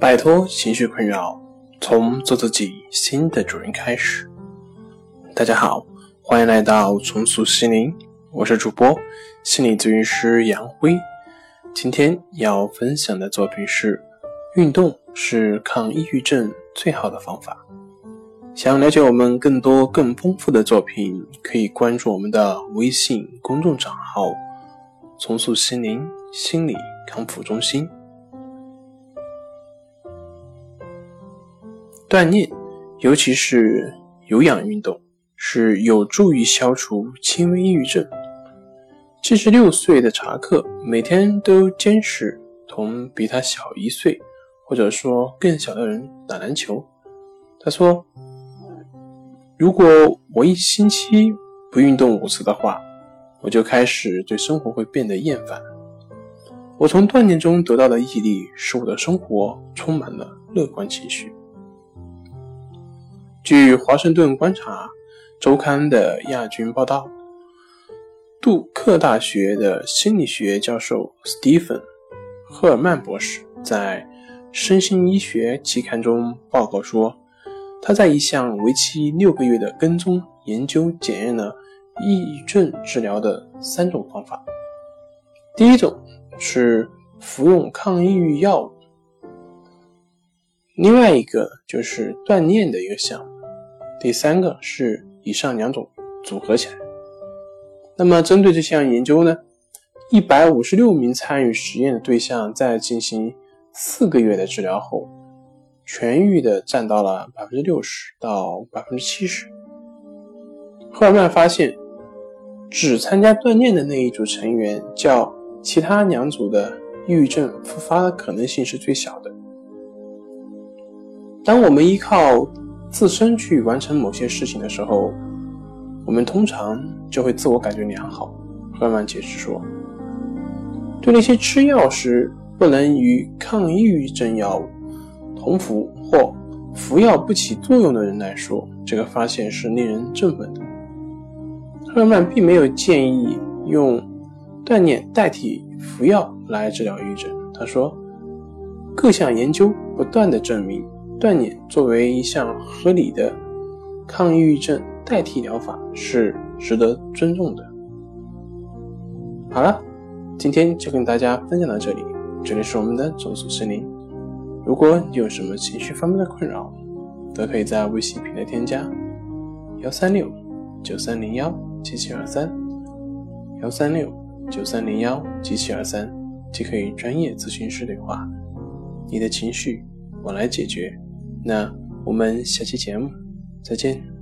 摆脱情绪困扰，从做自己新的主人开始。大家好，欢迎来到重塑心灵，我是主播心理咨询师杨辉。今天要分享的作品是：运动是抗抑郁症最好的方法。想了解我们更多更丰富的作品，可以关注我们的微信公众账号“重塑心灵心理康复中心”。锻炼，尤其是有氧运动，是有助于消除轻微抑郁症。七十六岁的查克每天都坚持同比他小一岁，或者说更小的人打篮球。他说：“如果我一星期不运动五次的话，我就开始对生活会变得厌烦。我从锻炼中得到的毅力，使我的生活充满了乐观情绪。”据《华盛顿观察周刊》的亚军报道，杜克大学的心理学教授斯蒂芬·赫尔曼博士在《身心医学》期刊中报告说，他在一项为期六个月的跟踪研究检验了抑郁症治疗的三种方法。第一种是服用抗抑郁药物，另外一个就是锻炼的一个项目。第三个是以上两种组合起来。那么，针对这项研究呢，一百五十六名参与实验的对象在进行四个月的治疗后，痊愈的占到了百分之六十到百分之七十。赫尔曼发现，只参加锻炼的那一组成员，较其他两组的抑郁症复发的可能性是最小的。当我们依靠自身去完成某些事情的时候，我们通常就会自我感觉良好。赫曼解释说，对那些吃药时不能与抗抑郁症药物同服或服药不起作用的人来说，这个发现是令人振奋的。赫曼并没有建议用锻炼代替服药来治疗抑郁症。他说，各项研究不断的证明。锻炼作为一项合理的抗抑郁症代替疗法是值得尊重的。好了，今天就跟大家分享到这里。这里是我们的重塑心灵。如果你有什么情绪方面的困扰，都可以在微信平台添加幺三六九三零幺七七二三幺三六九三零幺七七二三，即可与专业咨询师对话。你的情绪，我来解决。那我们下期节目再见。